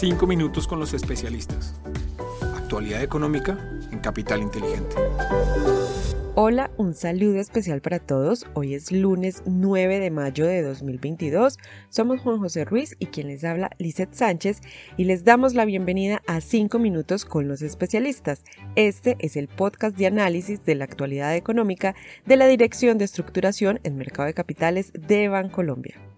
5 minutos con los especialistas. Actualidad económica en Capital Inteligente. Hola, un saludo especial para todos. Hoy es lunes 9 de mayo de 2022. Somos Juan José Ruiz y quien les habla Lizeth Sánchez y les damos la bienvenida a 5 minutos con los especialistas. Este es el podcast de análisis de la actualidad económica de la Dirección de Estructuración en Mercado de Capitales de Bancolombia.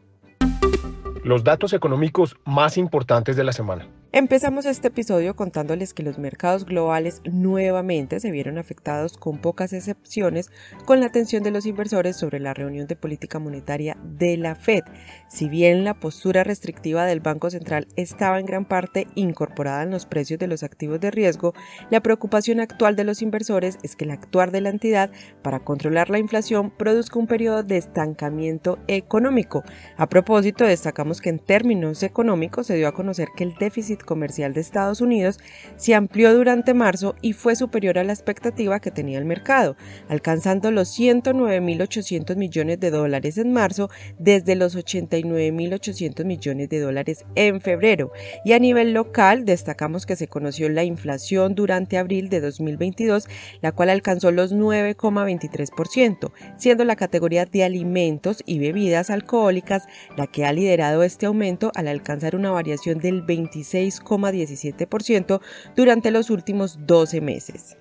Los datos económicos más importantes de la semana. Empezamos este episodio contándoles que los mercados globales nuevamente se vieron afectados con pocas excepciones con la atención de los inversores sobre la reunión de política monetaria de la Fed. Si bien la postura restrictiva del Banco Central estaba en gran parte incorporada en los precios de los activos de riesgo, la preocupación actual de los inversores es que el actuar de la entidad para controlar la inflación produzca un periodo de estancamiento económico. A propósito, destacamos que en términos económicos se dio a conocer que el déficit comercial de Estados Unidos se amplió durante marzo y fue superior a la expectativa que tenía el mercado, alcanzando los 109.800 millones de dólares en marzo desde los 89.800 millones de dólares en febrero. Y a nivel local destacamos que se conoció la inflación durante abril de 2022, la cual alcanzó los 9,23%, siendo la categoría de alimentos y bebidas alcohólicas la que ha liderado este aumento al alcanzar una variación del 26 6,17% durante los últimos 12 meses.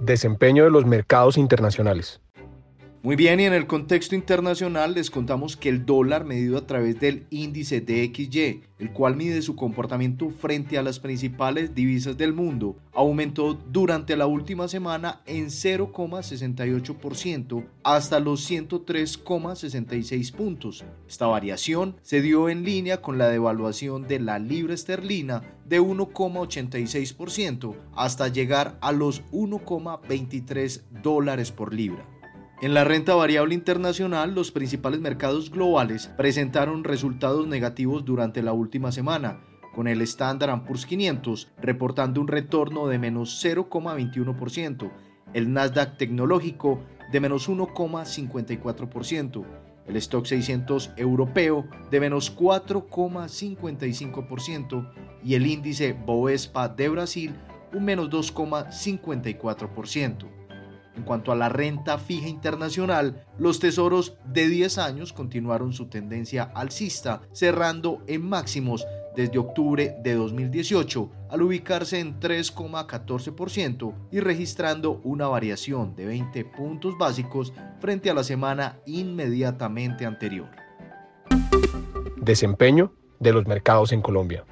Desempeño de los mercados internacionales. Muy bien, y en el contexto internacional les contamos que el dólar medido a través del índice DXY, el cual mide su comportamiento frente a las principales divisas del mundo, aumentó durante la última semana en 0,68% hasta los 103,66 puntos. Esta variación se dio en línea con la devaluación de la libra esterlina de 1,86% hasta llegar a los 1,23 dólares por libra. En la renta variable internacional, los principales mercados globales presentaron resultados negativos durante la última semana, con el Standard Poor's 500 reportando un retorno de menos 0,21%, el Nasdaq tecnológico de menos 1,54%, el Stock 600 europeo de menos 4,55% y el índice Bovespa de Brasil un menos 2,54%. En cuanto a la renta fija internacional, los tesoros de 10 años continuaron su tendencia alcista, cerrando en máximos desde octubre de 2018 al ubicarse en 3,14% y registrando una variación de 20 puntos básicos frente a la semana inmediatamente anterior. Desempeño de los mercados en Colombia.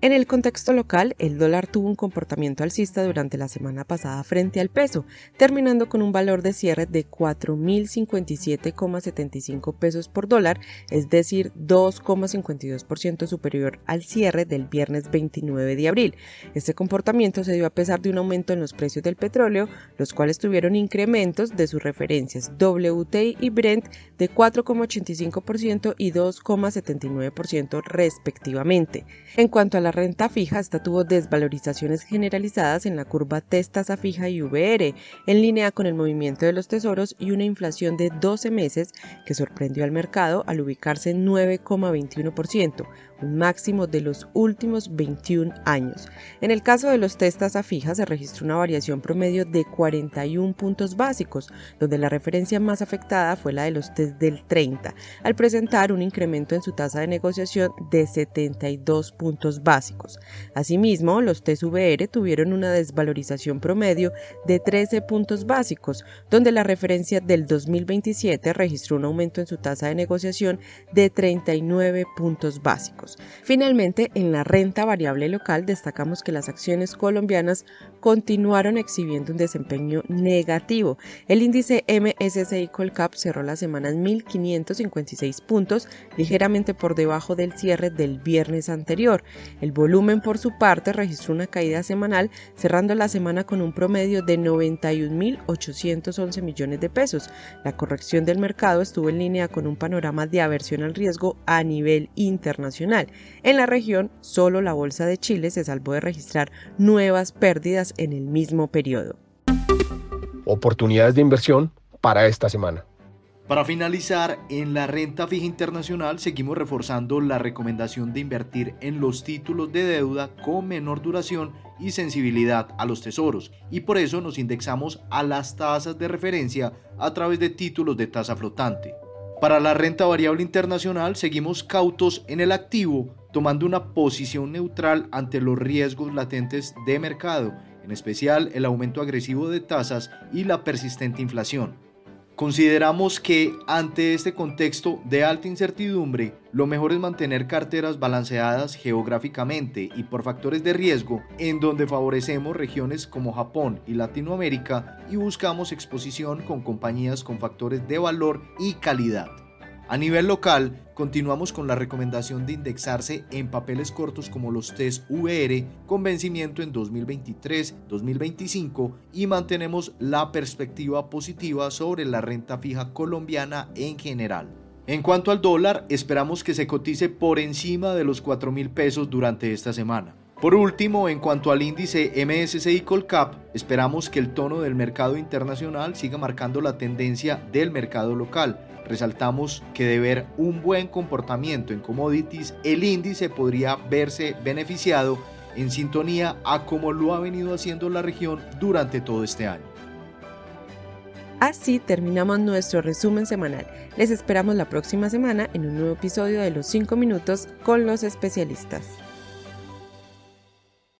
En el contexto local, el dólar tuvo un comportamiento alcista durante la semana pasada frente al peso, terminando con un valor de cierre de 4.057,75 pesos por dólar, es decir, 2,52% superior al cierre del viernes 29 de abril. Este comportamiento se dio a pesar de un aumento en los precios del petróleo, los cuales tuvieron incrementos de sus referencias WTI y Brent de 4,85% y 2,79% respectivamente. En cuanto a la renta fija, esta tuvo desvalorizaciones generalizadas en la curva tasa fija y VR, en línea con el movimiento de los tesoros y una inflación de 12 meses que sorprendió al mercado al ubicarse en 9,21%, un máximo de los últimos 21 años. En el caso de los test tasa fija se registró una variación promedio de 41 puntos básicos, donde la referencia más afectada fue la de los test del 30, al presentar un incremento en su tasa de negociación de 72 puntos básicos. Asimismo, los test VR tuvieron una desvalorización promedio de 13 puntos básicos, donde la referencia del 2027 registró un aumento en su tasa de negociación de 39 puntos básicos. Finalmente, en la renta variable local destacamos que las acciones colombianas continuaron exhibiendo un desempeño negativo. El índice MSCI Colcap cerró la semana en 1.556 puntos, ligeramente por debajo del cierre del viernes anterior. Volumen, por su parte, registró una caída semanal, cerrando la semana con un promedio de 91.811 millones de pesos. La corrección del mercado estuvo en línea con un panorama de aversión al riesgo a nivel internacional. En la región, solo la Bolsa de Chile se salvó de registrar nuevas pérdidas en el mismo periodo. Oportunidades de inversión para esta semana. Para finalizar, en la renta fija internacional seguimos reforzando la recomendación de invertir en los títulos de deuda con menor duración y sensibilidad a los tesoros, y por eso nos indexamos a las tasas de referencia a través de títulos de tasa flotante. Para la renta variable internacional seguimos cautos en el activo, tomando una posición neutral ante los riesgos latentes de mercado, en especial el aumento agresivo de tasas y la persistente inflación. Consideramos que ante este contexto de alta incertidumbre, lo mejor es mantener carteras balanceadas geográficamente y por factores de riesgo, en donde favorecemos regiones como Japón y Latinoamérica y buscamos exposición con compañías con factores de valor y calidad. A nivel local, continuamos con la recomendación de indexarse en papeles cortos como los TES VR con vencimiento en 2023-2025 y mantenemos la perspectiva positiva sobre la renta fija colombiana en general. En cuanto al dólar, esperamos que se cotice por encima de los 4 mil pesos durante esta semana. Por último, en cuanto al índice MSCI Colcap, esperamos que el tono del mercado internacional siga marcando la tendencia del mercado local resaltamos que de ver un buen comportamiento en commodities, el índice podría verse beneficiado en sintonía a como lo ha venido haciendo la región durante todo este año. Así terminamos nuestro resumen semanal. Les esperamos la próxima semana en un nuevo episodio de Los 5 Minutos con los especialistas.